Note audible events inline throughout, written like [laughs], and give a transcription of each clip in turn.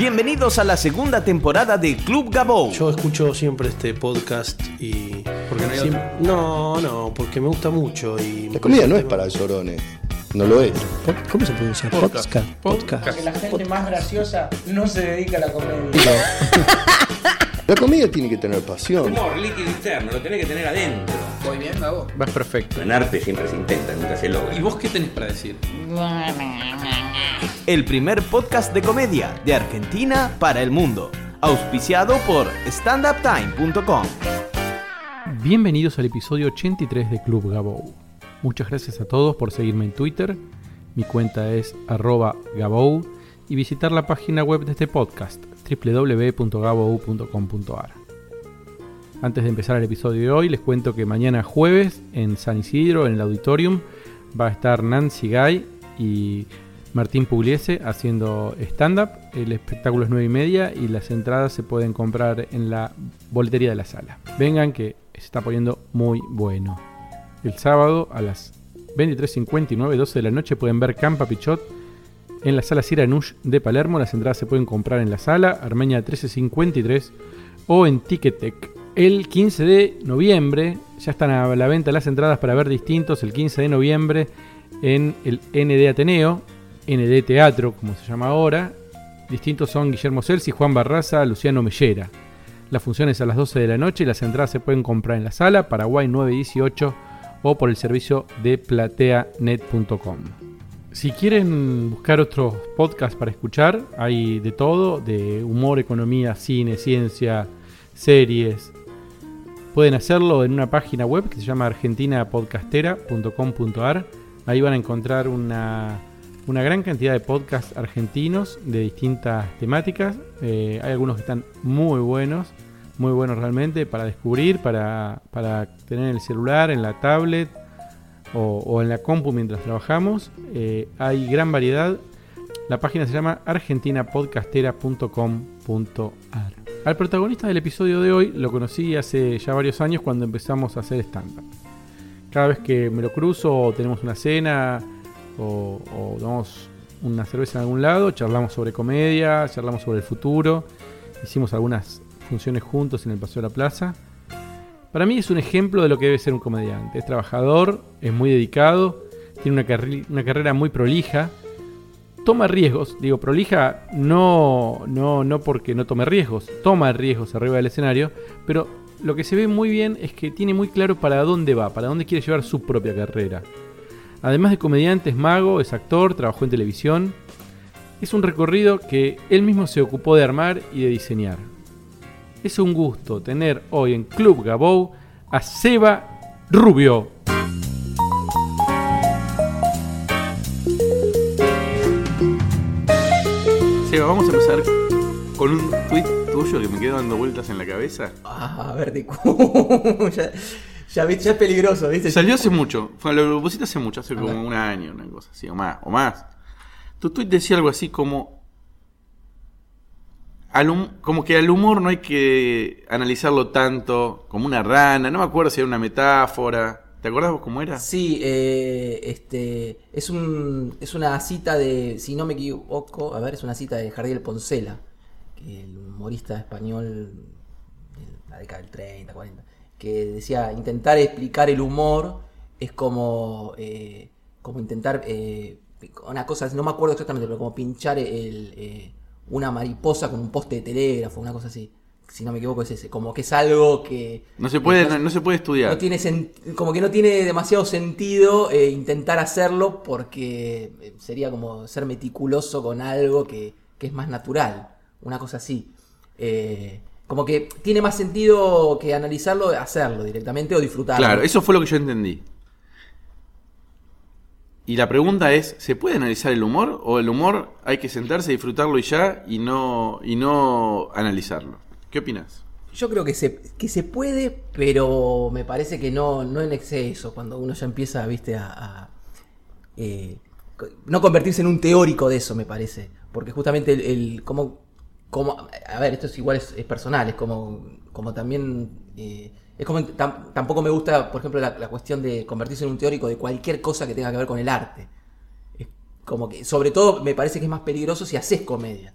Bienvenidos a la segunda temporada de Club Gabou. Yo escucho siempre este podcast y. Porque no hay Siem- otro. no, no, porque me gusta mucho y. La comida no es para llorones. No lo es. ¿Cómo se pronuncia? Podcast. Podcast. Podcast. Que la gente más graciosa no se dedica a la comedia. [laughs] La comida tiene que tener pasión. Humor líquido interno, lo tenés que tener adentro. Voy bien, Gabo. Vas perfecto. En arte siempre se intenta, nunca se logra. ¿Y vos qué tenés para decir? [laughs] El primer podcast de comedia de Argentina para el mundo. Auspiciado por standuptime.com. Bienvenidos al episodio 83 de Club Gabou. Muchas gracias a todos por seguirme en Twitter. Mi cuenta es arroba Gabou y visitar la página web de este podcast www.gabou.com.ar. Antes de empezar el episodio de hoy, les cuento que mañana jueves en San Isidro, en el auditorium, va a estar Nancy Guy y Martín Pugliese haciendo stand-up. El espectáculo es 9 y media y las entradas se pueden comprar en la boletería de la sala. Vengan que se está poniendo muy bueno. El sábado a las 23.59, 12 de la noche pueden ver Campa Pichot en la sala Siranush de Palermo. Las entradas se pueden comprar en la sala Armenia 1353 o en Ticketek. El 15 de noviembre ya están a la venta las entradas para ver distintos. El 15 de noviembre en el ND Ateneo, ND Teatro como se llama ahora. Distintos son Guillermo Celsi, Juan Barraza, Luciano Mellera. La función es a las 12 de la noche las entradas se pueden comprar en la sala Paraguay 918 o por el servicio de plateanet.com. Si quieren buscar otros podcasts para escuchar, hay de todo, de humor, economía, cine, ciencia, series. Pueden hacerlo en una página web que se llama argentinapodcastera.com.ar. Ahí van a encontrar una, una gran cantidad de podcasts argentinos de distintas temáticas. Eh, hay algunos que están muy buenos, muy buenos realmente para descubrir, para, para tener en el celular, en la tablet o, en la compu mientras trabajamos. Eh, hay gran variedad. La página se llama argentinapodcastera.com.ar. Al protagonista del episodio de hoy lo conocí hace ya varios años cuando empezamos a hacer stand-up. Cada vez que me lo cruzo o tenemos una cena o, o tomamos una cerveza en algún lado, charlamos sobre comedia, charlamos sobre el futuro, hicimos algunas funciones juntos en el Paseo de la Plaza. Para mí es un ejemplo de lo que debe ser un comediante. Es trabajador, es muy dedicado, tiene una, carrera muy prolija, toma riesgos. Digo, prolija no, no, no porque no tome riesgos, toma riesgos arriba del escenario, pero lo que se ve muy bien es que tiene muy claro para dónde va, para dónde quiere llevar su propia carrera. Además de comediante, es mago, es actor, trabajó en televisión. Es un recorrido que él mismo se ocupó de armar y de diseñar. Es un gusto tener hoy en Club Gabou a Seba Rubio. Seba, vamos a empezar con un tweet tuyo que me quedo dando vueltas en la cabeza. Ah, a ver, de cu- [laughs] ya, ya, viste, ya es peligroso, ¿viste? Salió hace mucho, fue, lo pusiste hace mucho, hace A como ver. un año, una cosa así, o más, o más. Tu tweet decía algo así como. Al hum- como que al humor no hay que analizarlo tanto como una rana, no me acuerdo si era una metáfora. ¿Te acordás cómo era? Sí, eh, este, es, un, es una cita de, si no me equivoco, a ver, es una cita de Jardiel Poncela, que el humorista español de la década del 30, 40, que decía, intentar explicar el humor es como, eh, como intentar, eh, una cosa, no me acuerdo exactamente, pero como pinchar el, eh, una mariposa con un poste de telégrafo, una cosa así. Si no me equivoco es ese, como que es algo que... No se puede, no, no se puede estudiar. No tiene como que no tiene demasiado sentido eh, intentar hacerlo porque eh, sería como ser meticuloso con algo que, que es más natural, una cosa así. Eh, como que tiene más sentido que analizarlo, hacerlo directamente o disfrutarlo. Claro, eso fue lo que yo entendí. Y la pregunta es, ¿se puede analizar el humor o el humor hay que sentarse, disfrutarlo y ya y no y no analizarlo? ¿Qué opinas? Yo creo que se, que se puede, pero me parece que no, no en exceso, cuando uno ya empieza, viste, a... a, eh, no convertirse en un teórico de eso, me parece. Porque justamente el... el como, a ver, esto es igual, es, es personal, es como, como también... eh, es como, tam- tampoco me gusta, por ejemplo, la, la cuestión de convertirse en un teórico de cualquier cosa que tenga que ver con el arte. Es como que, sobre todo, me parece que es más peligroso si haces comedia.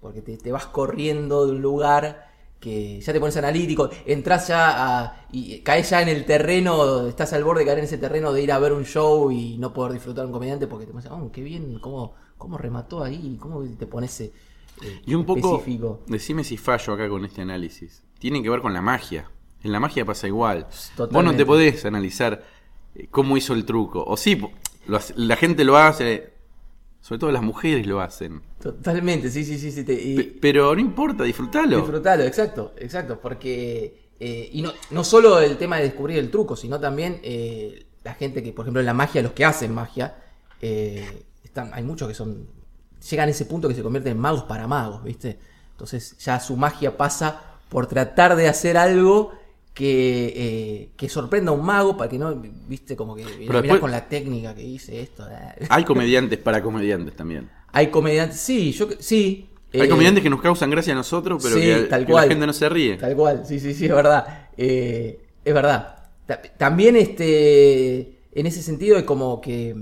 porque te, te vas corriendo de un lugar que ya te pones analítico, entras ya a, y caes ya en el terreno, estás al borde de caer en ese terreno de ir a ver un show y no poder disfrutar un comediante porque te pones, oh, qué bien, cómo, cómo remató ahí, cómo te pones eh, Y un poco, específico. decime si fallo acá con este análisis. Tiene que ver con la magia. En la magia pasa igual. Vos no Totalmente. te podés analizar eh, cómo hizo el truco. O sí, po- lo hace- la gente lo hace, sobre todo las mujeres lo hacen. Totalmente, sí, sí, sí, sí. te- y- Pe- pero no importa, disfrutalo. Disfrutalo, exacto, exacto, porque eh, y no, no solo el tema de descubrir el truco, sino también eh, la gente que, por ejemplo, en la magia, los que hacen magia, eh, están, hay muchos que son llegan a ese punto que se convierten en magos para magos, ¿viste? Entonces ya su magia pasa por tratar de hacer algo que, eh, que sorprenda a un mago para que no, viste, como que mirá después- con la técnica que hice esto. eh. [laughs] Hay comediantes para comediantes también. Hay comediantes, sí, yo sí. Hay eh, comediantes que nos causan gracia a nosotros, pero sí, que, tal que cual. la gente no se ríe. Tal cual, sí, sí, sí, es verdad. Eh, es verdad. Ta- También este, en ese sentido es como que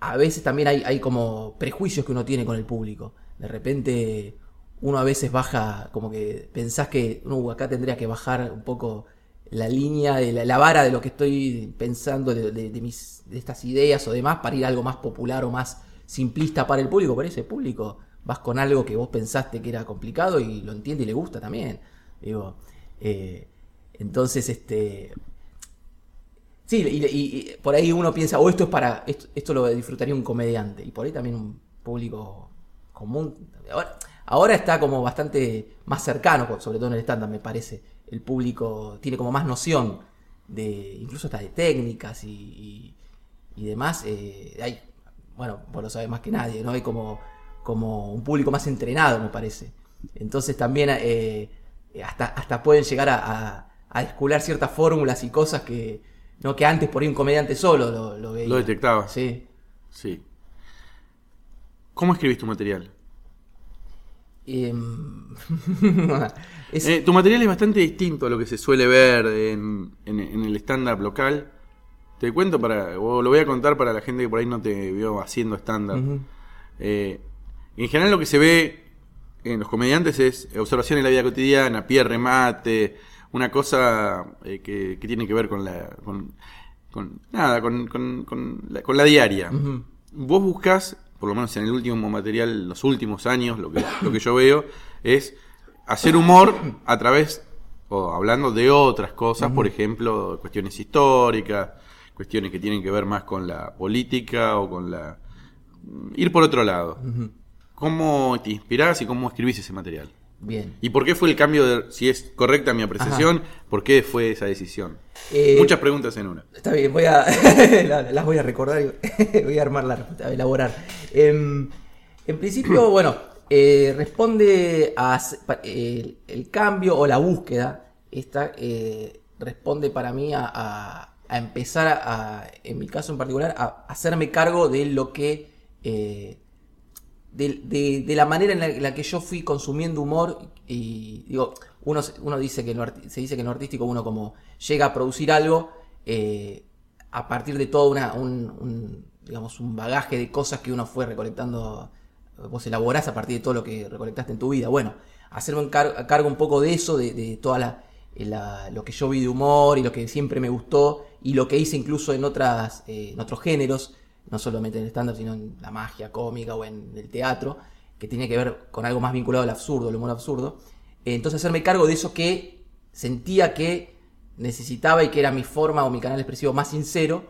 a veces también hay, hay como prejuicios que uno tiene con el público. De repente uno a veces baja, como que pensás que "Uh, acá tendría que bajar un poco la línea, de la, la vara de lo que estoy pensando, de, mis, de estas ideas o demás, para ir a algo más popular o más simplista para el público. Pero ese público vas con algo que vos pensaste que era complicado y lo entiende y le gusta también. Digo, eh, entonces, este, Sí, y, por ahí uno piensa, o esto es para, esto, esto lo disfrutaría un comediante, y por ahí también un público común. Ahora, ahora está como bastante más cercano, sobre todo en el stand me parece. El público tiene como más noción de, incluso hasta de técnicas y, y- y demás. eh, hay, bueno, vos lo sabés más que nadie, ¿no? Hay como, como un público más entrenado, me parece. Entonces también eh, hasta, hasta pueden llegar a, a, a descular ciertas fórmulas y cosas que, no que antes por ahí un comediante solo lo, lo veía. Lo detectaba. Sí. Sí. ¿Cómo escribís tu material? Em, [laughs] es- Eh, tu material es bastante distinto a lo que se suele ver en, en- en el stand-up local. Te cuento para, o lo voy a contar para la gente que por ahí no te vio haciendo stand-up. Eh, en general lo que se ve en los comediantes es observación en la vida cotidiana, pie remate, una cosa eh, que, que tiene que ver con la, con, con- nada, con, con- con la, diaria. Vos buscas, por lo menos en el último material, los últimos años, lo que, lo que yo veo es hacer humor a través, o hablando de otras cosas, por ejemplo, cuestiones históricas, cuestiones que tienen que ver más con la política o con la... ir por otro lado. ¿Cómo te inspirás y cómo escribís ese material? Bien. ¿Y por qué fue el cambio de, si es correcta mi apreciación, por qué fue esa decisión? Eh, Muchas preguntas en una. Está bien, voy a. [laughs] la- las voy a recordar y [laughs] voy a armar la respuesta, a elaborar. Em, en principio, [clears throat] bueno, eh, responde a. el, el cambio o la búsqueda, esta eh, responde para mí a, a- a empezar a, en mi caso en particular, a hacerme cargo de lo que. eh, de, de- de la manera en la, en la que yo fui consumiendo humor y digo, uno, dice que en lo se dice que en lo artístico uno como llega a producir algo a partir de todo una, un, un, digamos, un bagaje de cosas que uno fue recolectando, vos elaborás a partir de todo lo que recolectaste en tu vida. Bueno, hacerme car- cargo un poco de eso, de, de toda la- lo que yo vi de humor y lo que siempre me gustó y lo que hice incluso en, otras, eh, en otros géneros, no solamente en el stand-up, sino en la magia cómica o en el teatro, que tenía que ver con algo más vinculado al absurdo, al humor absurdo. Eh, Entonces hacerme cargo de eso que sentía que necesitaba y que era mi forma o mi canal expresivo más sincero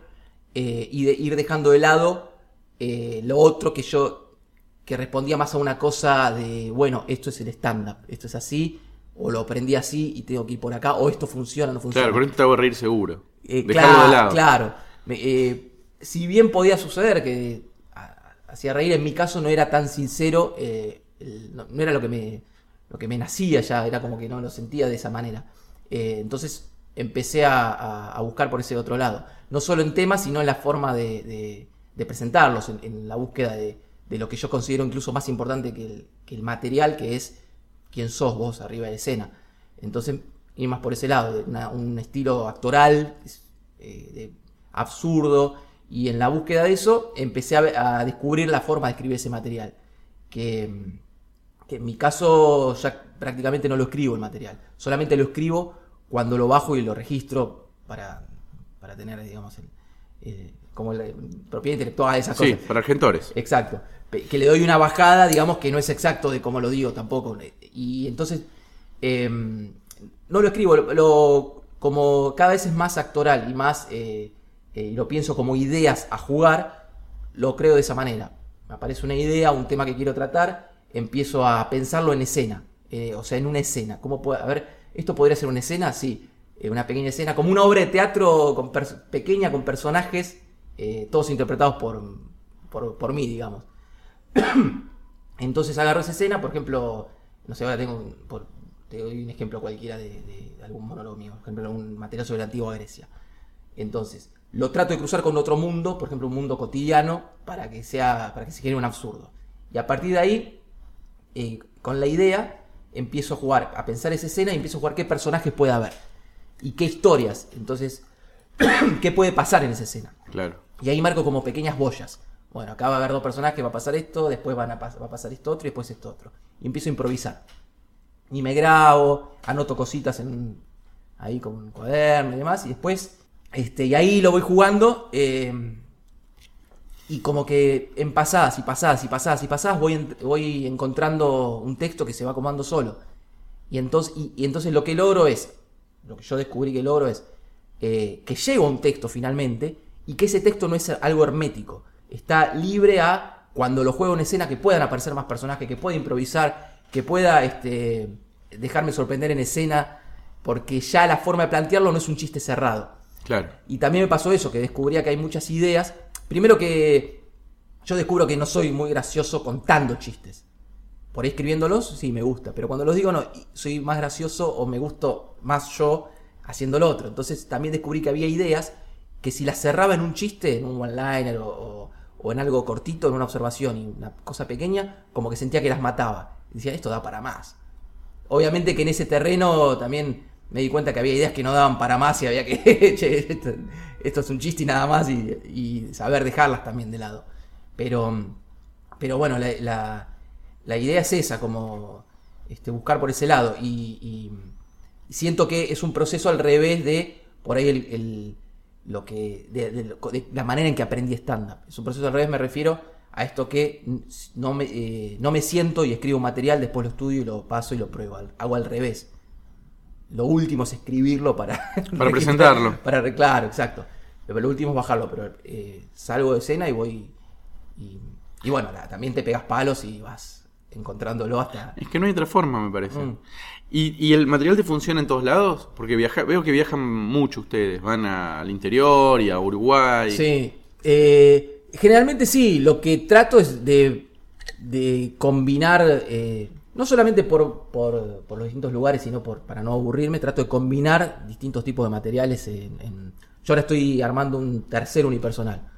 eh, y de ir dejando de lado eh, lo otro que yo que respondía más a una cosa de bueno esto es el stand up esto es así o lo aprendí así y tengo que ir por acá o esto funciona no funciona Claro, con esto te hago reír seguro. eh, Dejarlo claro, de lado. claro. Eh, si bien podía suceder que a- hacía reír, en mi caso no era tan sincero, no, no era lo que me lo que me nacía ya, era como que no lo sentía de esa manera. Entonces empecé a, buscar por ese otro lado. No solo en temas, sino en la forma de, presentarlos, en, la búsqueda de, lo que yo considero incluso más importante que el, material, que es quién sos vos arriba de escena. Entonces, ir más por ese lado, un estilo actoral, eh, absurdo, y en la búsqueda de eso empecé a, descubrir la forma de escribir ese material, que en mi caso ya prácticamente no lo escribo el material. Solamente lo escribo cuando lo bajo y lo registro para, para tener, digamos, el, como la propiedad intelectual, esas Sí, cosas. para argentores. Exacto. Que le doy una bajada, digamos, que no es exacto de cómo lo digo tampoco. Y entonces, eh, no lo escribo, lo, lo- como cada vez es más actoral y más, eh, eh, lo pienso como ideas a jugar, lo creo de esa manera. Me aparece una idea, un tema que quiero tratar, empiezo a pensarlo en escena, eh, o sea, en una escena. ¿Cómo puede, a ver, esto podría ser una escena, sí, eh, una pequeña escena, como una obra de teatro pequeña con personajes, eh, todos interpretados por, por, por mí, digamos. [coughs] Entonces agarro esa escena, por ejemplo, no sé, ahora tengo, un- te doy un ejemplo cualquiera de, de algún monólogo mío, por ejemplo, un material sobre la antigua Grecia. Entonces, lo trato de cruzar con otro mundo, por ejemplo, un mundo cotidiano, para que sea, para que se genere un absurdo. Y a partir de ahí, eh, con la idea, empiezo a jugar, a pensar esa escena y empiezo a jugar qué personajes puede haber y qué historias. Entonces, [clears throat] qué puede pasar en esa escena. Claro. Y ahí marco como pequeñas boyas. Bueno, acá va a haber dos personajes, va a pasar esto, después van a pas- va a pasar esto otro y después esto otro. Y empiezo a improvisar. Y me grabo, anoto cositas en, ahí con un cuaderno y demás. Y después, este, y ahí lo voy jugando. eh, y como que en pasadas y pasadas y pasadas y pasadas voy, en- voy encontrando un texto que se va acomodando solo. Y entonces, y, y entonces lo que logro es, lo que yo descubrí que logro es eh, que llego a un texto finalmente y que ese texto no es algo hermético. Está libre a cuando lo juego en escena que puedan aparecer más personajes, que pueda improvisar, que pueda este, dejarme sorprender en escena, porque ya la forma de plantearlo no es un chiste cerrado. Claro. Y también me pasó eso, que descubría que hay muchas ideas. Primero que yo descubro que no soy muy gracioso contando chistes. Por ahí escribiéndolos, sí, me gusta. Pero cuando los digo, no, soy más gracioso o me gusto más yo haciendo lo otro. Entonces también descubrí que había ideas que si las cerraba en un chiste, en un one-liner o, en algo cortito, en una observación y una cosa pequeña, como que sentía que las mataba. Y decía, esto da para más. Obviamente que en ese terreno también me di cuenta que había ideas que no daban para más y había que, [laughs] esto es un chiste y nada más y, y saber dejarlas también de lado. Pero, pero bueno, la, la- idea es esa, como este, buscar por ese lado. Y, y- siento que es un proceso al revés de por ahí el, el- lo que de, la manera en que aprendí stand-up. Es un proceso al revés, me refiero a esto que no me, eh, no me siento y escribo material, después lo estudio y lo paso y lo pruebo. Hago al revés. Lo último es escribirlo para... Para [laughs] presentarlo. Para, claro, exacto. Pero lo último es bajarlo, pero eh, salgo de escena y voy... Y, y bueno, nada, también te pegas palos y vas encontrándolo hasta... Es que no hay otra forma, me parece. Mm. ¿Y, y el material te funciona en todos lados? Porque viaja, veo que viajan mucho ustedes. Van a- al interior y a Uruguay. Sí. Eh, generalmente sí, lo que trato es de, de combinar, eh, no solamente por, por- por los distintos lugares, sino por, para no aburrirme, trato de combinar distintos tipos de materiales. En, en- yo ahora estoy armando un tercer unipersonal,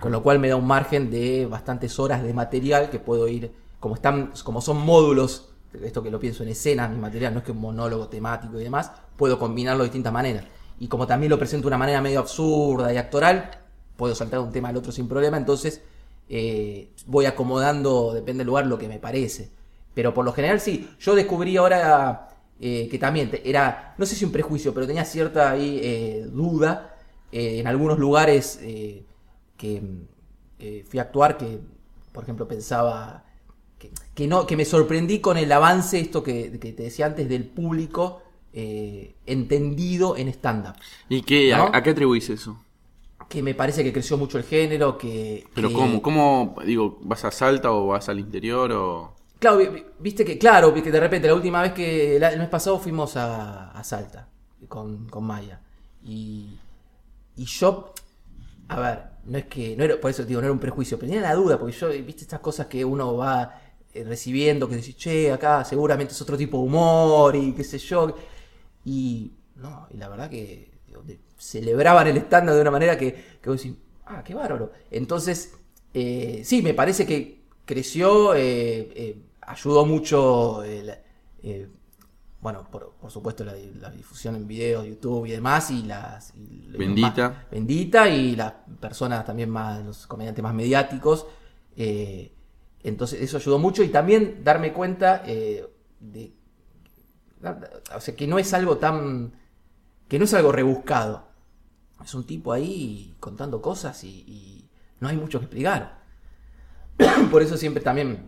con lo cual me da un margen de bastantes horas de material que puedo ir, como, están, como son módulos, esto que lo pienso en escena, mi material no es que un monólogo temático y demás, puedo combinarlo de distintas maneras. Y como también lo presento de una manera medio absurda y actoral, puedo saltar de un tema al otro sin problema, entonces eh, voy acomodando, depende del lugar, lo que me parece. Pero por lo general sí, yo descubrí ahora eh, que también te- era, no sé si un prejuicio, pero tenía cierta ahí, eh, duda eh, en algunos lugares que, que fui a actuar que, por ejemplo, pensaba que, que no, que me sorprendí con el avance, esto que, que te decía antes, del público entendido en stand-up. ¿Y qué, a- qué atribuís eso? Que me parece que creció mucho el género, que... ¿Pero que- cómo? ¿Cómo, digo, vas a Salta o vas al interior o...? Claro, vi- vi- viste que, claro, que de repente la última vez que el, mes pasado fuimos a, a Salta con, con Maya. Y, y yo, a ver, no es que, no era, por eso digo, no era un prejuicio, pero tenía la duda, porque yo, viste estas cosas que uno va eh, recibiendo, que decís, che, acá seguramente es otro tipo de humor y qué sé yo. Y no, y la verdad que celebraban el estándar de una manera que, que vos decís, ah, qué bárbaro. Entonces, eh, sí, me parece que creció, eh, ayudó mucho, el, eh, bueno, por, por supuesto la, la difusión en videos, YouTube y demás, y las... y Bendita. más- Bendita y las personas también más, los comediantes más mediáticos, eh, Entonces eso ayudó mucho y también darme cuenta eh, de... O sea, que no es algo tan... que no es algo rebuscado. Es un tipo ahí contando cosas y, y no hay mucho que explicar. [clears throat] Por eso siempre también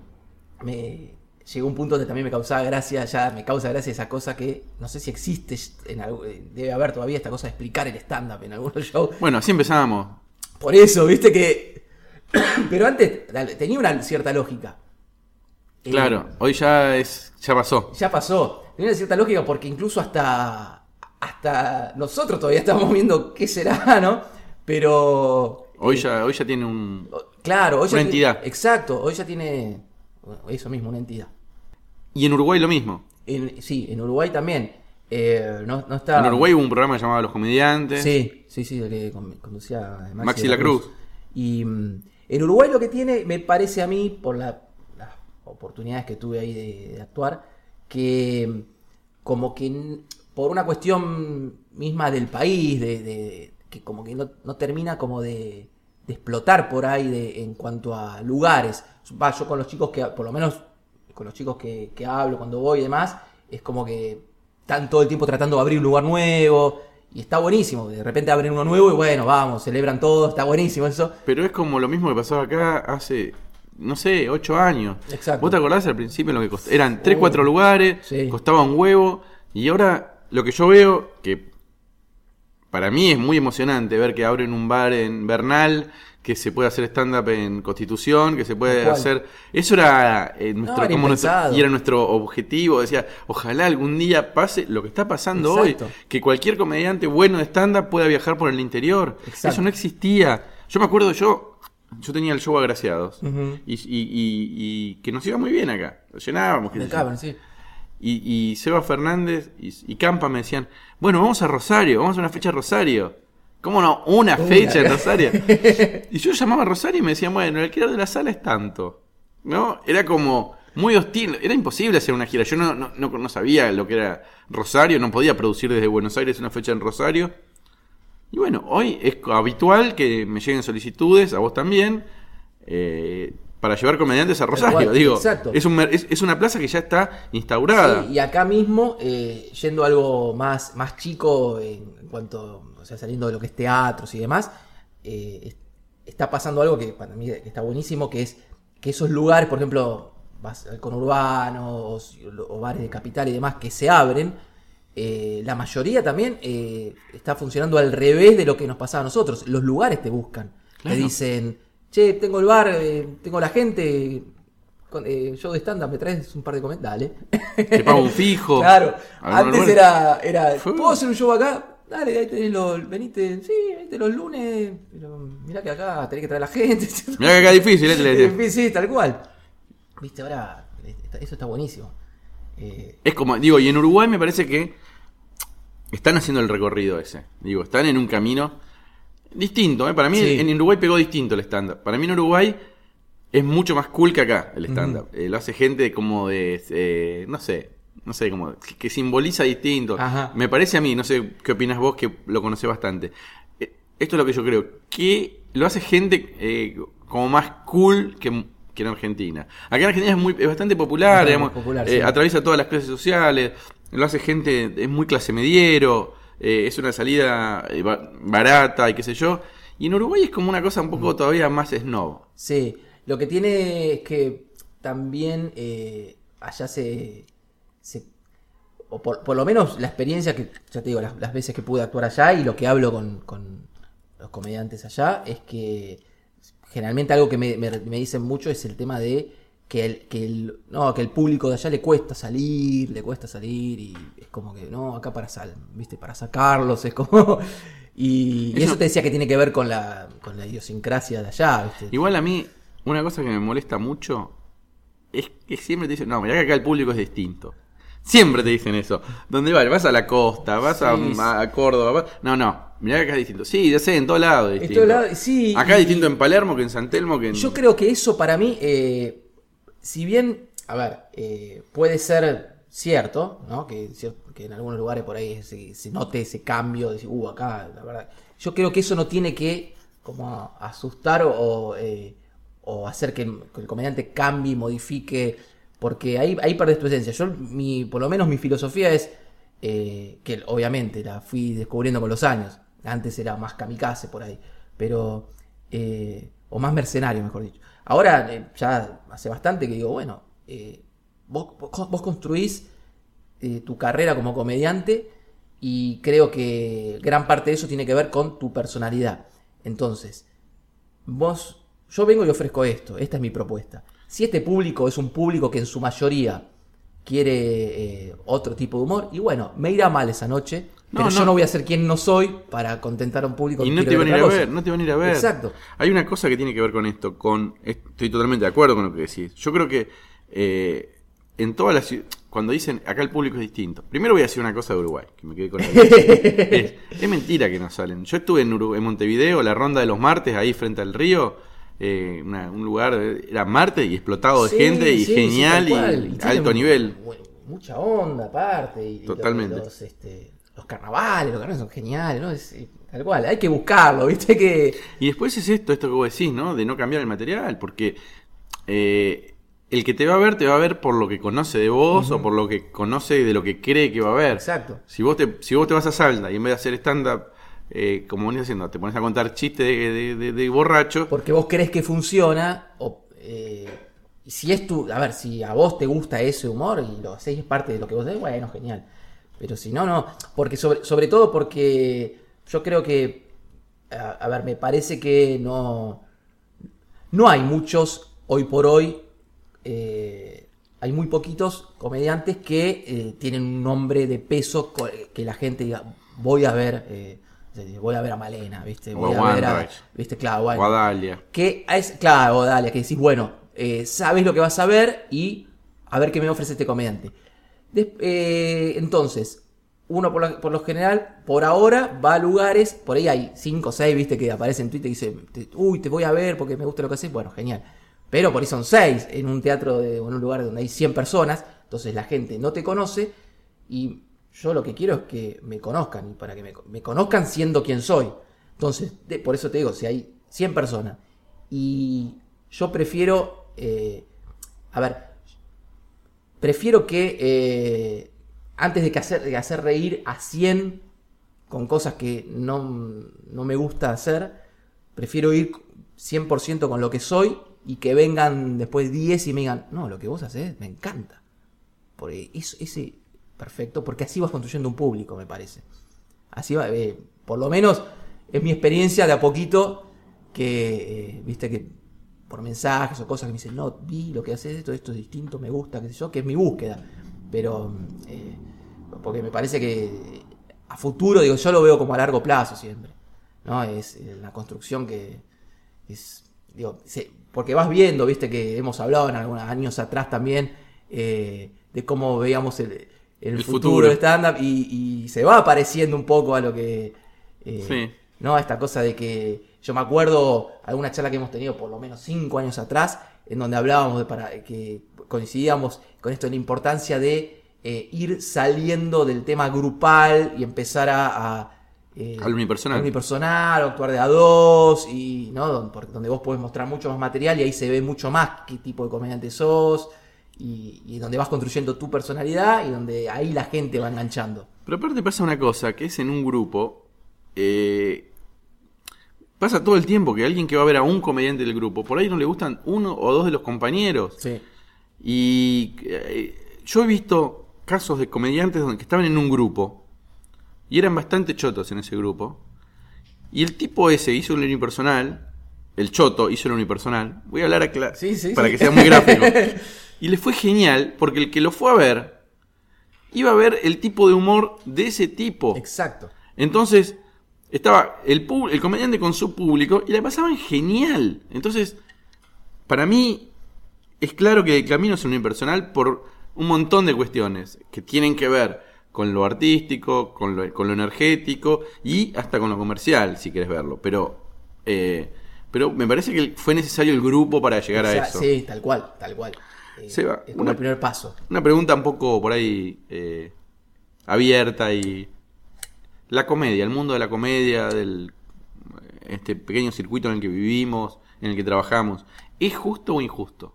me llegó un punto donde también me causaba gracia, ya me causa gracia esa cosa que no sé si existe, en algo- eh, debe haber todavía esta cosa de explicar el stand-up en algunos [laughs] shows. Bueno, así empezamos. Por eso, viste que... [coughs] Pero antes tenía una cierta lógica. Eh, Claro, hoy ya es ya pasó. ya pasó. Tenía una cierta lógica porque incluso hasta, hasta nosotros todavía estamos viendo qué será, [laughs] ¿no? Pero... Hoy ya hoy ya tiene un Claro, hoy ya Una tiene- entidad. exacto, hoy ya tiene eso mismo, una entidad. y en Uruguay lo mismo. En- sí, en Uruguay también. Eh, no, no está... En Uruguay hubo un programa llamado Los Comediantes. Sí, sí, sí, que con- conducía Maxi, Maxi la Cruz. Y mm, en Uruguay lo que tiene, me parece a mí, por la- las oportunidades que tuve ahí de, de actuar, que mm, como que por una cuestión misma del país, de, de- que como que no, no termina como de, de explotar por ahí de, en cuanto a lugares. Va, yo con los chicos que, por lo menos con los chicos que, que hablo cuando voy y demás, es como que están todo el tiempo tratando de abrir un lugar nuevo. Y está buenísimo, de repente abren uno nuevo y bueno, vamos, celebran todo, está buenísimo eso. Pero es como lo mismo que pasaba acá hace, no sé, ocho años. Exacto. ¿Vos te acordás al principio lo que costaba? Eran tres, cuatro lugares, Sí. costaba un huevo. Y ahora lo que yo veo, que para mí es muy emocionante ver que abren un bar en Bernal, que se puede hacer stand-up en Constitución, que se puede hacer... Eso era, eh, nuestro, como y era nuestro objetivo. Decía, ojalá algún día pase lo que está pasando Exacto. hoy. Que cualquier comediante bueno de stand-up pueda viajar por el interior. Exacto. Eso no existía. Yo me acuerdo, yo yo tenía el show Agraciados. Y, y- y- y que nos iba muy bien acá. Lo llenábamos. yo. Cavern, sí. Y, y Seba Fernández y, y Campa me decían, bueno, vamos a Rosario, vamos a una fecha a Rosario. ¿Cómo no? Una fecha en Rosario. [laughs] y yo llamaba a Rosario y me decían, bueno, el alquiler de la sala es tanto. ¿No? Era como muy hostil, era imposible hacer una gira. Yo no, no, no, no sabía lo que era Rosario, no podía producir desde Buenos Aires una fecha en Rosario. Y bueno, hoy es habitual que me lleguen solicitudes, a vos también, eh, para llevar comediantes a Rosario. Digo, exacto. es, un mer- es, es una plaza que ya está instaurada. Sí, y acá mismo, eh, yendo a algo más, más chico en, cuanto, o sea, saliendo de lo que es teatros y demás, eh, es- está pasando algo que para mí está buenísimo, que es que esos lugares, por ejemplo, vas al conurbano o, o bares de capital y demás que se abren, eh, la mayoría también eh, está funcionando al revés de lo que nos pasaba a nosotros. Los lugares te buscan, Claro. te dicen, che, tengo el bar, eh, tengo la gente, con, eh, yo de stand-up, ¿me traes un par de comentarios? Dale. Te pago un [laughs] fijo. Claro, antes era, era ¿puedo hacer un show acá? Dale, ahí tenés los, venite, sí, venite los lunes, pero mirá que acá tenés que traer a la gente. [laughs] Mirá que acá es difícil, ¿eh? Sí, tal cual. Viste, ahora, eso está buenísimo. Eh, Es como, digo, y en Uruguay me parece que están haciendo el recorrido ese. Digo, están en un camino distinto. ¿eh? Para mí Sí. en Uruguay pegó distinto el stand-up. Para mí en Uruguay es mucho más cool que acá el stand-up. Eh, lo hace gente como de, eh, no sé, no sé, como que, que simboliza distinto. Ajá. Me parece a mí, no sé qué opinas vos, que lo conocés bastante. Eh, esto es lo que yo creo, que lo hace gente eh, como más cool que, que en Argentina. Acá en Argentina es, muy, es bastante popular, digamos, popular, eh, sí. atraviesa todas las clases sociales, lo hace gente, es muy clase mediero, eh, es una salida eh, ba- barata y qué sé yo. Y en Uruguay es como una cosa un poco todavía más snob. sí, lo que tiene es que también eh, allá se, se- o por, por lo menos la experiencia que, ya te digo, las, las veces que pude actuar allá y lo que hablo con, con los comediantes allá, es que generalmente algo que me, me- me dicen mucho es el tema de que el, que el, no, que el público de allá le cuesta salir, le cuesta salir y es como que no, acá para sal, viste, para sacarlos, es como [laughs] y, y eso, te decía que tiene que ver con la, con la idiosincrasia de allá, viste. Igual a mí, una cosa que me molesta mucho es que siempre te dicen, no, mirá que acá el público es distinto. Siempre te dicen eso. ¿Dónde vas? Vas a la costa, vas a, Sí. a- a Córdoba. vas- No, no, mirá que acá es distinto. Sí, ya sé, en todos lados es En distinto. todos lados, sí, acá es distinto en Palermo que en San Telmo que en... Yo creo que eso para mí, eh, si bien, a ver, eh, puede ser cierto, ¿no? Que, en algunos lugares por ahí se, se note ese cambio, de decir, uh, acá, la verdad. Yo creo que eso no tiene que como asustar o, o, eh, hacer que el, comediante cambie, modifique, porque ahí, ahí perdés tu esencia. Yo, mi, por lo menos mi filosofía es, eh, que obviamente la fui descubriendo con los años, antes era más kamikaze por ahí, pero, o más mercenario, mejor dicho. Ahora, eh, ya hace bastante que digo, bueno, eh, vos, vos, construís eh, tu carrera como comediante y creo que gran parte de eso tiene que ver con tu personalidad. Entonces, vos, yo vengo y ofrezco esto, esta es mi propuesta. Si este público es un público que en su mayoría quiere eh, otro tipo de humor, y bueno, me irá mal esa noche, No, pero yo no. no voy a ser quien no soy para contentar a un público Y que no te van a ir a ver, no te van a ir a ver. Exacto. Hay una cosa que tiene que ver con esto, con estoy totalmente de acuerdo con lo que decís. Yo creo que eh, en todas las cuando dicen acá el público es distinto. Primero voy a decir una cosa de Uruguay, que me quedé con la [laughs] es, es mentira que no salen. Yo estuve en, Uru- en Montevideo, la ronda de los martes, ahí frente al río, eh, una- un lugar, eh, era martes y explotado de Sí, gente y sí, genial y, tiene alto nivel. mu- Mucha onda aparte. Y, y Totalmente. Los, este, los carnavales, los carnavales son geniales, ¿no? Es, tal cual, hay que buscarlo, ¿viste? Que... Y después es esto, esto que vos decís, ¿no? De no cambiar el material, porque eh, el que te va a ver, te va a ver por lo que conoce de vos o por lo que conoce de lo que cree que va a ver. Exacto. Si vos te, si vos te vas a Salda y en vez de hacer stand-up, eh, como venís haciendo, te pones a contar chistes de, de- de- de borracho, Porque vos crees que funciona, o, eh, si es tu, a ver, si a vos te gusta ese humor y lo hacéis parte de lo que vos decís, bueno, genial. Pero si no, no, porque sobre, sobre todo porque yo creo que, a, a ver, me parece que no, no hay muchos hoy por hoy, eh, hay muy poquitos comediantes que eh, tienen un nombre de peso que la gente diga, voy a ver, eh, voy a ver a Malena, ¿viste? Voy a a ver a. ¿viste? Claro, bueno. Guadalia. Que es, claro, dale, que decís, bueno, eh, sabes lo que vas a ver y a ver qué me ofrece este comediante. Des- eh, entonces, uno por, lo- general, por ahora, va a lugares, por ahí hay 5 o 6, viste, que aparecen en Twitter y dicen, uy, te voy a ver porque me gusta lo que haces, bueno, genial. Pero por ahí son 6 en un teatro de- en un lugar donde hay 100 personas, entonces la gente no te conoce y yo lo que quiero es que me conozcan y para que me, conozcan siendo quien soy. Entonces, de- por eso te digo, si hay 100 personas y yo prefiero, eh, a ver, prefiero que eh, antes de, hacer, de hacer reír a 100 con cosas que no, no me gusta hacer, prefiero ir 100% con lo que soy y que vengan después 10 y me digan, no, lo que vos haces me encanta. Porque eso, ese, perfecto, porque así vas construyendo un público, me parece. Así va, eh, por lo menos es mi experiencia de a poquito que, eh, viste, que por mensajes o cosas que me dicen, no, vi lo que haces, esto, esto es distinto, me gusta, qué sé yo, que es mi búsqueda. Pero, eh, porque me parece que a futuro, digo, yo lo veo como a largo plazo siempre. ¿No? Es eh, la construcción que es, digo, se- porque vas viendo, viste, que hemos hablado en algunos años atrás también eh, de cómo veíamos el, el El futuro, futuro. del stand-up y, y se va pareciendo un poco a lo que. eh, Sí. ¿No? Esta cosa de que. Yo me acuerdo alguna charla que hemos tenido por lo menos cinco años atrás, en donde hablábamos de para que coincidíamos con esto de la importancia de eh, ir saliendo del tema grupal y empezar a. a, eh, Al unipersonal. al unipersonal, o actuar de a dos, y ¿no? Don- por- donde vos podés mostrar mucho más material y ahí se ve mucho más qué tipo de comediante sos, y, y donde vas construyendo tu personalidad y donde ahí la gente va enganchando. Pero aparte pasa una cosa, que es en un grupo, eh, pasa todo el tiempo que alguien que va a ver a un comediante del grupo, por ahí no le gustan uno o dos de los compañeros. Sí. Y eh, yo he visto casos de comediantes donde que estaban en un grupo y eran bastante chotos en ese grupo. Y el tipo ese hizo el unipersonal, el choto hizo el unipersonal. Voy a hablar a cla- Sí, sí, para sí. que sea muy gráfico. [laughs] y le fue genial porque el que lo fue a ver iba a ver el tipo de humor de ese tipo. Exacto. Entonces, estaba el, el comediante con su público y la pasaban genial. Entonces, para mí, es claro que el camino es un impersonal por un montón de cuestiones que tienen que ver con lo artístico, con lo, con lo energético y hasta con lo comercial, si quieres verlo. Pero, eh, pero me parece que fue necesario el grupo para llegar O a eso. Sí, tal cual, tal cual. Eh, Seba, es como una- el primer paso. Una pregunta un poco por ahí eh, abierta y la comedia, el mundo de la comedia, del este pequeño circuito en el que vivimos, en el que trabajamos, ¿Es justo o injusto?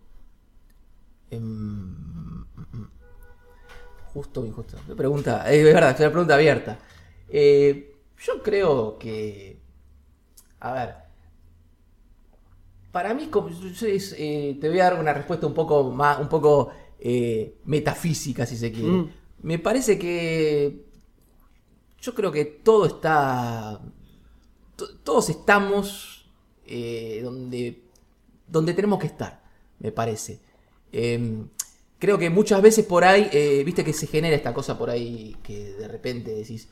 Em, justo o injusto. Me pregunta, es verdad, es una pregunta abierta. Eh, yo creo que. A ver. Para mí, es, eh, te voy a dar una respuesta un poco más, un poco eh, metafísica, si se quiere. Mm. Me parece que. Yo creo que todo está. to- todos estamos eh, donde, donde tenemos que estar, me parece. Eh, creo que muchas veces por ahí, eh, viste que se genera esta cosa por ahí que de repente decís,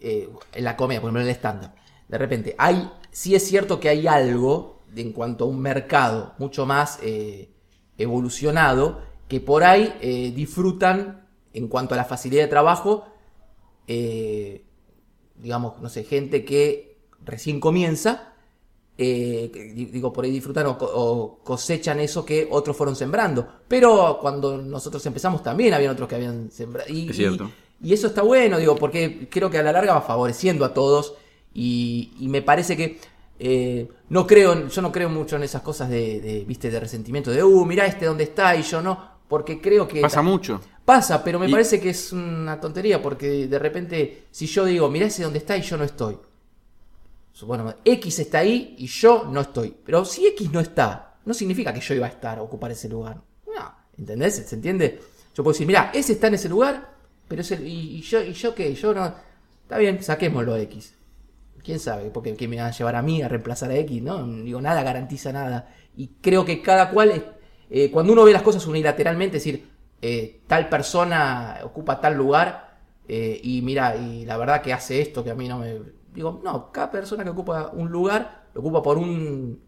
eh, en la comedia, por ejemplo, en el stand-up, de repente, hay, sí es cierto que hay algo en cuanto a un mercado mucho más evolucionado que por ahí disfrutan en cuanto a la facilidad de trabajo, eh, digamos, no sé, gente que recién comienza, eh, digo, por ahí disfrutan o, o cosechan eso que otros fueron sembrando. Pero cuando nosotros empezamos también habían otros que habían sembrado. Y, Es cierto. y- y eso está bueno, digo, porque creo que a la larga va favoreciendo a todos. Y, y me parece que eh, no creo, yo no creo mucho en esas cosas de, de, viste, de resentimiento, de, uh, mirá este dónde está y yo no, porque creo que... Pasa mucho. Pasa, pero me Y- parece que es una tontería, porque de repente, si yo digo, mirá ese dónde está y yo no estoy. Bueno, X está ahí y yo no estoy. Pero si X no está, no significa que yo iba a estar a ocupar ese lugar. No, ¿entendés? ¿Se entiende? Yo puedo decir, mirá, ese está en ese lugar, pero es el, y, y yo, ¿y yo qué? Yo no... Está bien, saquémoslo a X. ¿Quién sabe? Porque ¿qué me van a llevar a mí a reemplazar a X? No, digo, nada garantiza nada. Y creo que cada cual, eh, cuando uno ve las cosas unilateralmente, es decir, eh, tal persona ocupa tal lugar eh, y mira, y la verdad que hace esto que a mí no me... Digo, no, cada persona que ocupa un lugar lo ocupa por un,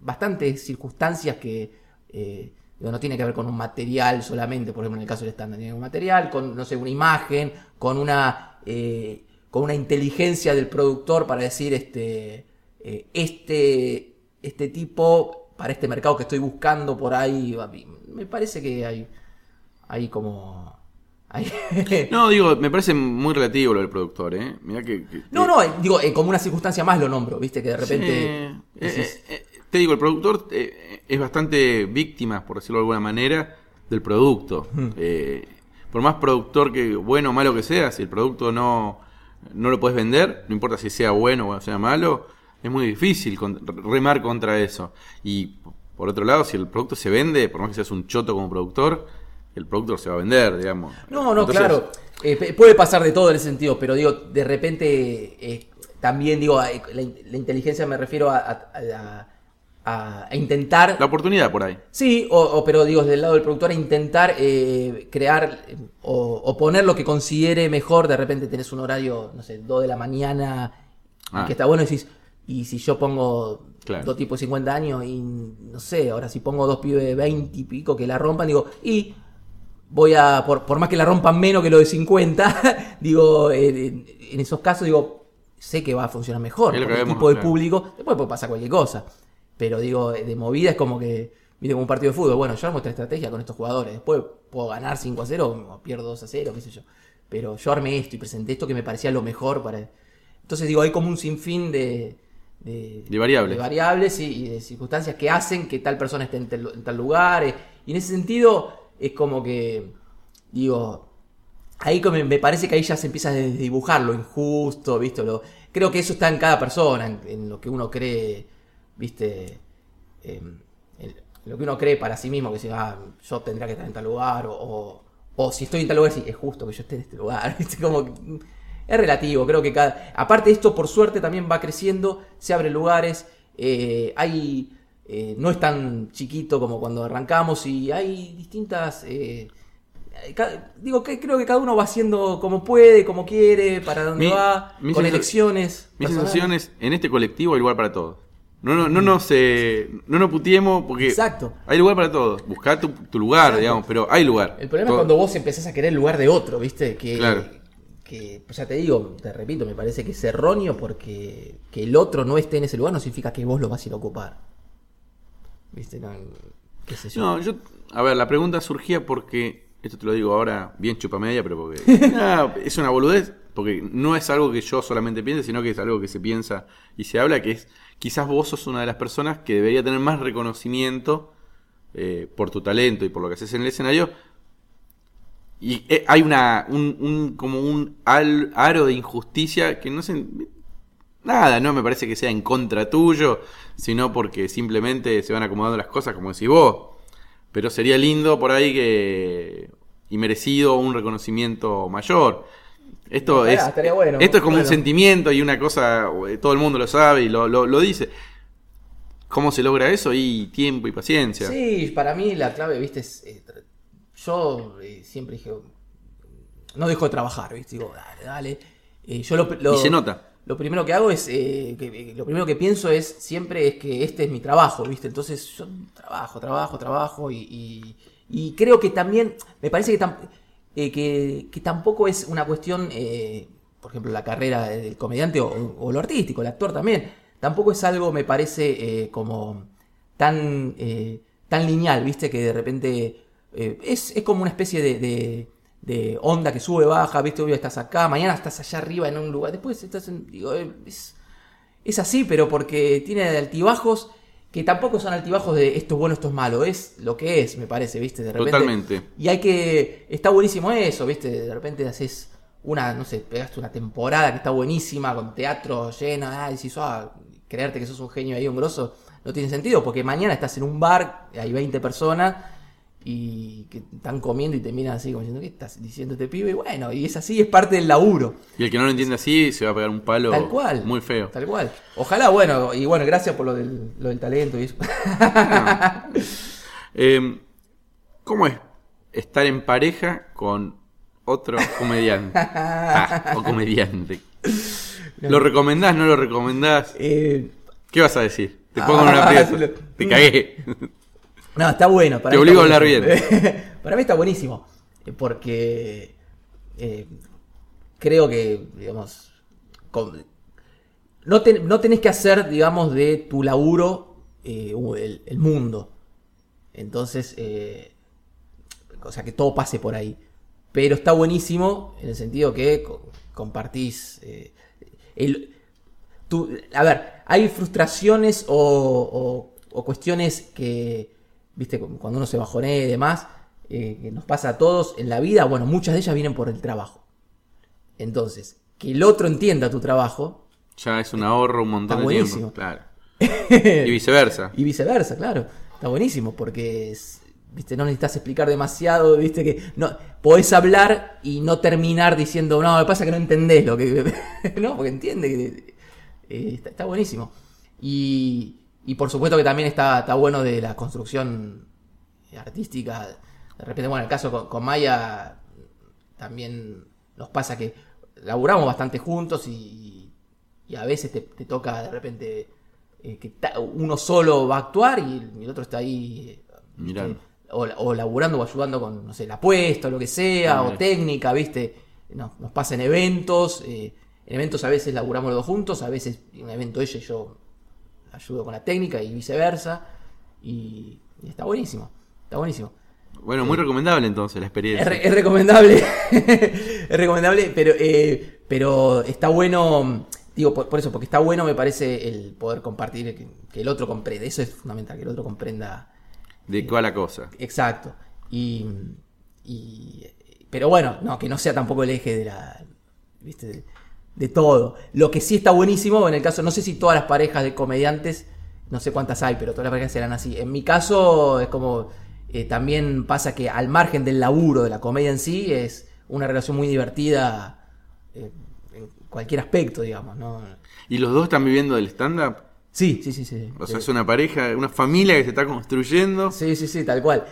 bastantes circunstancias que eh, no tiene que ver con un material solamente, por ejemplo en el caso del estándar, tiene un material, con, no sé, una imagen, con una, con una inteligencia del productor para decir, este, este, este tipo, para este mercado que estoy buscando por ahí, me parece que hay, hay como... [laughs] No, digo, me parece muy relativo lo del productor, ¿eh? Mirá que... que- No, no, eh, digo, eh, como una circunstancia más lo nombro, viste, que de repente... Sí. Eh, decís, eh, eh, te digo, el productor es bastante víctima, por decirlo de alguna manera, del producto. Por más productor que bueno o malo que sea, si el producto no, no lo puedes vender, no importa si sea bueno o sea malo, es muy difícil con- remar contra eso. Y por otro lado, si el producto se vende, por más que seas un choto como productor, el producto se va a vender, digamos. No, no, Entonces, claro. Eh, puede pasar de todo en ese sentido, pero digo, de repente eh, también digo, eh, la, in- la inteligencia me refiero a, a- a- a- a intentar... La oportunidad por ahí. Sí, o, o- pero digo, del lado del productor, a intentar eh, crear o, o poner lo que considere mejor. De repente tenés un horario, no sé, 2 de la mañana, Ah. que está bueno, y decís, y si yo pongo Claro. dos tipos de 50 años, y no sé, ahora si pongo dos pibes de 20 y pico que la rompan, digo, y voy a, por, por más que la rompan menos que lo de 50, [laughs] digo, eh, en, en esos casos, digo, sé que va a funcionar mejor, que el vemos, tipo de claro. público, después puede pasar cualquier cosa. Pero digo, de movida es como que, viste, como un partido de fútbol, bueno, yo armo esta estrategia con estos jugadores, después puedo ganar 5 a 0 o pierdo 2 a 0, qué sé yo. Pero yo armé esto y presenté esto que me parecía lo mejor para... Entonces digo, hay como un sinfín de... De, De variables. de variables y, y de circunstancias que hacen que tal persona esté en, tel- en tal lugar. eh, y en ese sentido es como que, digo, ahí como me parece que ahí ya se empieza a dibujar lo injusto, ¿viste? Lo, creo que eso está en cada persona, en, lo que uno cree, ¿viste? Em, en lo que uno cree para sí mismo, que si ah, yo tendría que estar en tal lugar, o, o, si estoy en tal lugar, sí, es justo que yo esté en este lugar, [laughs] ¿viste? Como que, es relativo, creo que cada... Aparte esto, por suerte, también va creciendo, se abren lugares, eh, hay... eh, no es tan chiquito como cuando arrancamos y hay distintas... eh, digo que creo que cada uno va haciendo como puede, como quiere, para dónde Mi- va, mi con elecciones. Mi personales. sensación es, en este colectivo hay lugar para todos. No, no, no, nos, eh, no nos putiemos porque Exacto. hay lugar para todos. Buscar tu, tu lugar, digamos, pero hay lugar. El problema Todo- es cuando vos empezás a querer el lugar de otro, ¿viste? Que, Claro. que pues ya te digo, te repito, me parece que es erróneo porque que el otro no esté en ese lugar no significa que vos lo vas a ir a ocupar. ¿Viste? No, qué sé yo. No, yo, a ver, la pregunta surgía porque, esto te lo digo ahora bien chupamedia, pero porque [laughs] ah, es una boludez, porque no es algo que yo solamente piense, sino que es algo que se piensa y se habla, que es quizás vos sos una de las personas que debería tener más reconocimiento eh, por tu talento y por lo que haces en el escenario. Y eh, hay una un, un- como un al- aro de injusticia que no se... Nada, no me parece que sea en contra tuyo, sino porque simplemente se van acomodando las cosas como decís vos. Pero sería lindo por ahí que... y merecido un reconocimiento mayor. Esto es, bueno, esto es como un sentimiento y una cosa, eh, todo el mundo lo sabe y lo, lo, lo dice. ¿Cómo se logra eso? Y tiempo y paciencia. Sí, para mí la clave, viste, es. eh, yo eh, siempre dije. No dejo de trabajar, viste, digo, dale, dale. Eh, yo lo, lo- Y se nota. Lo primero que hago es. eh, que- lo primero que pienso es siempre es que este es mi trabajo, viste. Entonces yo trabajo, trabajo, trabajo y. y- creo que también. Me parece que, tam- eh, que, que tampoco es una cuestión. eh, por ejemplo, la carrera del comediante o, lo artístico, el actor también. Tampoco es algo, me parece, eh, como tan, eh, tan lineal, ¿viste? Que de repente eh, es, es como una especie de- de onda que sube, baja, ¿viste? Hoy estás acá, mañana estás allá arriba en un lugar, después estás en... Digo, eh, es, es así, pero porque tiene altibajos que tampoco son altibajos de esto es bueno, esto es malo, es lo que es, me parece, ¿viste? De repente, Totalmente. Y hay que... Está buenísimo eso, ¿viste? De repente haces una, no sé, pegaste una temporada que está buenísima, con teatro lleno, ah, y decís, ah, creerte que sos un genio ahí, un grosso, no tiene sentido, porque mañana estás en un bar, hay 20 personas y que están comiendo y te miran así como diciendo, ¿qué estás diciendo este pibe? Y bueno, y es así, es parte del laburo. Y el que no lo entiende así se va a pegar un palo Tal cual. muy feo. Tal cual. Ojalá, bueno, y bueno, gracias por lo del, lo del talento y eso. Eh, [laughs] ¿Cómo es estar en pareja con otro comediante? [laughs] Ah, o comediante. ¿Lo recomendás, no lo recomendás? Eh, ¿Qué vas a decir? Te pongo en una Ah, lo- Te cagué. [laughs] no, está bueno. Para Te mí obligo a hablar buenísimo. [laughs] para mí está buenísimo. eh, Porque eh, creo que, digamos, con- no, ten- no tenés que hacer, digamos, de tu laburo eh, el, el mundo. Entonces, eh, o sea, que todo pase por ahí. Pero está buenísimo en el sentido que co- compartís. el, a ver, hay frustraciones o, o- o cuestiones que, viste, cu- cuando uno se bajonea y demás, eh, que nos pasa a todos en la vida. Bueno, muchas de ellas vienen por el trabajo. Entonces, que el otro entienda tu trabajo Ya es un ahorro, un montón Está de buenísimo. tiempo. Claro. [laughs] Y viceversa. Y viceversa, claro. Está buenísimo porque es- viste, no necesitas explicar demasiado, viste que no podés hablar y no terminar diciendo, no, que pasa que no entendés lo que [laughs] no, porque entiende que eh, está, está buenísimo. Y, y por supuesto que también está, está bueno de la construcción artística. De repente, bueno, en el caso con, con Maya también nos pasa que laburamos bastante juntos y, y a veces te, te toca de repente eh, que ta- uno solo va a actuar y el otro está ahí eh. ¿viste? o, o laburando o ayudando con, no sé, la apuesta o lo que sea, o técnica, ¿viste? Nos, nos pasa en eventos, eh, en eventos a veces laburamos los dos juntos, a veces en un evento ella y yo ayudo con la técnica y viceversa, y, y está buenísimo, está buenísimo. Bueno, muy recomendable entonces la Es, experiencia. re- es recomendable, [laughs] es recomendable, pero, eh, pero está bueno, digo, por, por eso, porque está bueno me parece el poder compartir, que, que el otro comprenda, eso es fundamental, que el otro comprenda De cuál la cosa. Exacto. Y, y- pero bueno, no, que no sea tampoco el eje de la. ¿Viste? De, todo. Lo que sí está buenísimo, en el caso, no sé si todas las parejas de comediantes, no sé cuántas hay, pero todas las parejas serán así. En mi caso, es como. eh, también pasa que al margen del laburo de la comedia en sí, es una relación muy divertida eh, en cualquier aspecto, digamos, ¿no? ¿Y los dos están viviendo del stand-up? Sí, sí, sí, sí. O sea, Sí. es una pareja, una familia que se está construyendo. Sí, sí, sí, tal cual.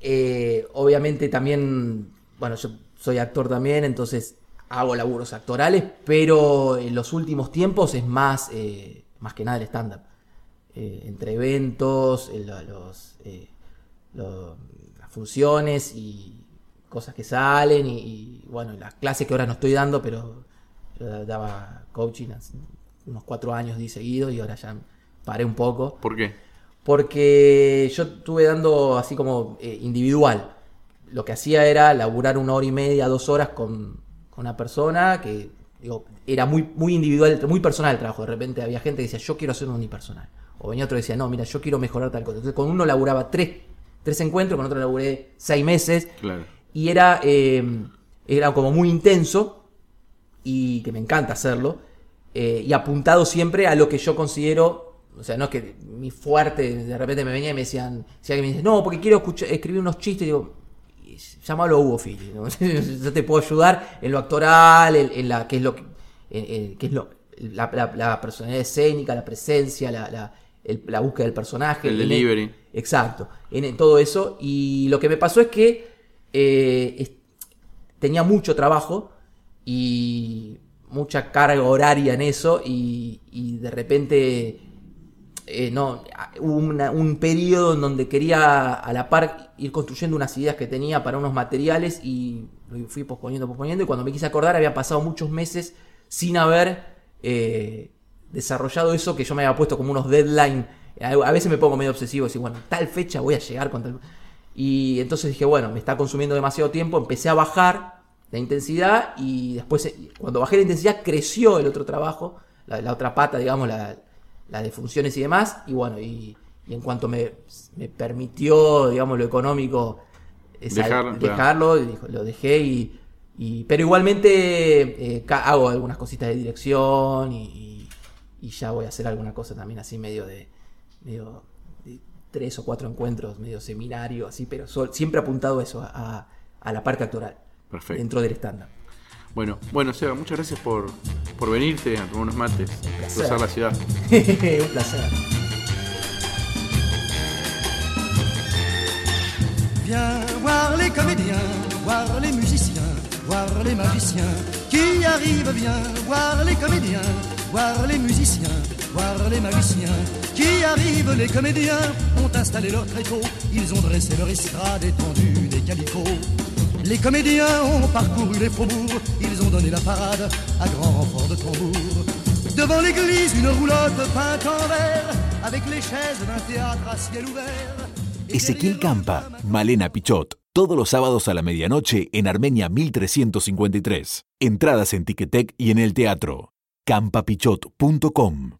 Eh, obviamente también, bueno, yo soy actor también, entonces hago laburos actorales, pero en los últimos tiempos es más, eh, más que nada el stand-up. Eh, entre eventos, eh, lo- los, eh, lo- las funciones y cosas que salen y, y, bueno, las clases que ahora no estoy dando, pero yo daba coaching hace unos cuatro años di seguido y ahora ya paré un poco ¿Por qué? porque yo estuve dando así como eh, individual. Lo que hacía era laburar una hora y media, dos horas con, una persona que digo, era muy, muy individual, muy personal el trabajo. De repente había gente que decía, yo quiero hacer un unipersonal. O venía otro que decía, no, mira, yo quiero mejorar tal cosa. Entonces con uno laburaba tres, tres encuentros, con otro laburé seis meses. Claro. Y era, eh, era como muy intenso y que me encanta hacerlo. eh, y apuntado siempre a lo que yo considero, o sea, no es que mi fuerte, de repente me venía y me decían, si alguien me dice, no, porque quiero escuchar- escribir unos chistes, digo, llámalo a Hugo Fili, ¿no? [laughs] yo te puedo ayudar en lo actoral, en, en la, que es lo que, en- en- que es lo, la, la- la personalidad escénica, la presencia, la, la- el- búsqueda del personaje. El delivery. Exacto, en, en todo eso. Y lo que me pasó es que eh, es- tenía mucho trabajo y mucha carga horaria en eso y, y de repente eh, no un periodo en donde quería a la par ir construyendo unas ideas que tenía para unos materiales y lo fui posponiendo, posponiendo y cuando me quise acordar había pasado muchos meses sin haber eh, desarrollado eso que yo me había puesto como unos deadline. A veces me pongo medio obsesivo, y bueno, tal fecha voy a llegar con tal... Y entonces dije, bueno, me está consumiendo demasiado tiempo, empecé a bajar la intensidad y después eh, cuando bajé la intensidad creció el otro trabajo, la, la otra pata, digamos, la, la de funciones y demás, y bueno, y, y en cuanto me, me permitió, digamos, lo económico, Dejarlo, claro. lo dejé y... y- pero igualmente eh, hago algunas cositas de dirección y, y- ya voy a hacer alguna cosa también así medio de, medio de tres o cuatro encuentros, medio seminario, así, pero sol- siempre apuntado eso, a, a la parte actoral, Perfecto. dentro del stand-up. Bueno, bueno, Seba, muchas gracias por, por venirte a tomar unos mates, cruzar la ciudad. [laughs] Un placer. Viens voir les comédiens, voir les musiciens, voir les magiciens qui arrivent. Viens voir les comédiens, voir les musiciens, voir les magiciens qui arrivent. Les comédiens? Ont installé leur tréteau, ils ont dressé leur estrade étendue des calicots. Les comédiens ont parcouru les faubourgs, ont donné la parade à grand renfort de tambour. Devant l'église, une roulotte peinte en vert, avec les chaises d'un théâtre à ciel ouvert. Ezequiel Campa, Malena Pichot, todos los sábados a la medianoche en Armenia 1353. Entradas en Ticketek y en el teatro. campapichot.com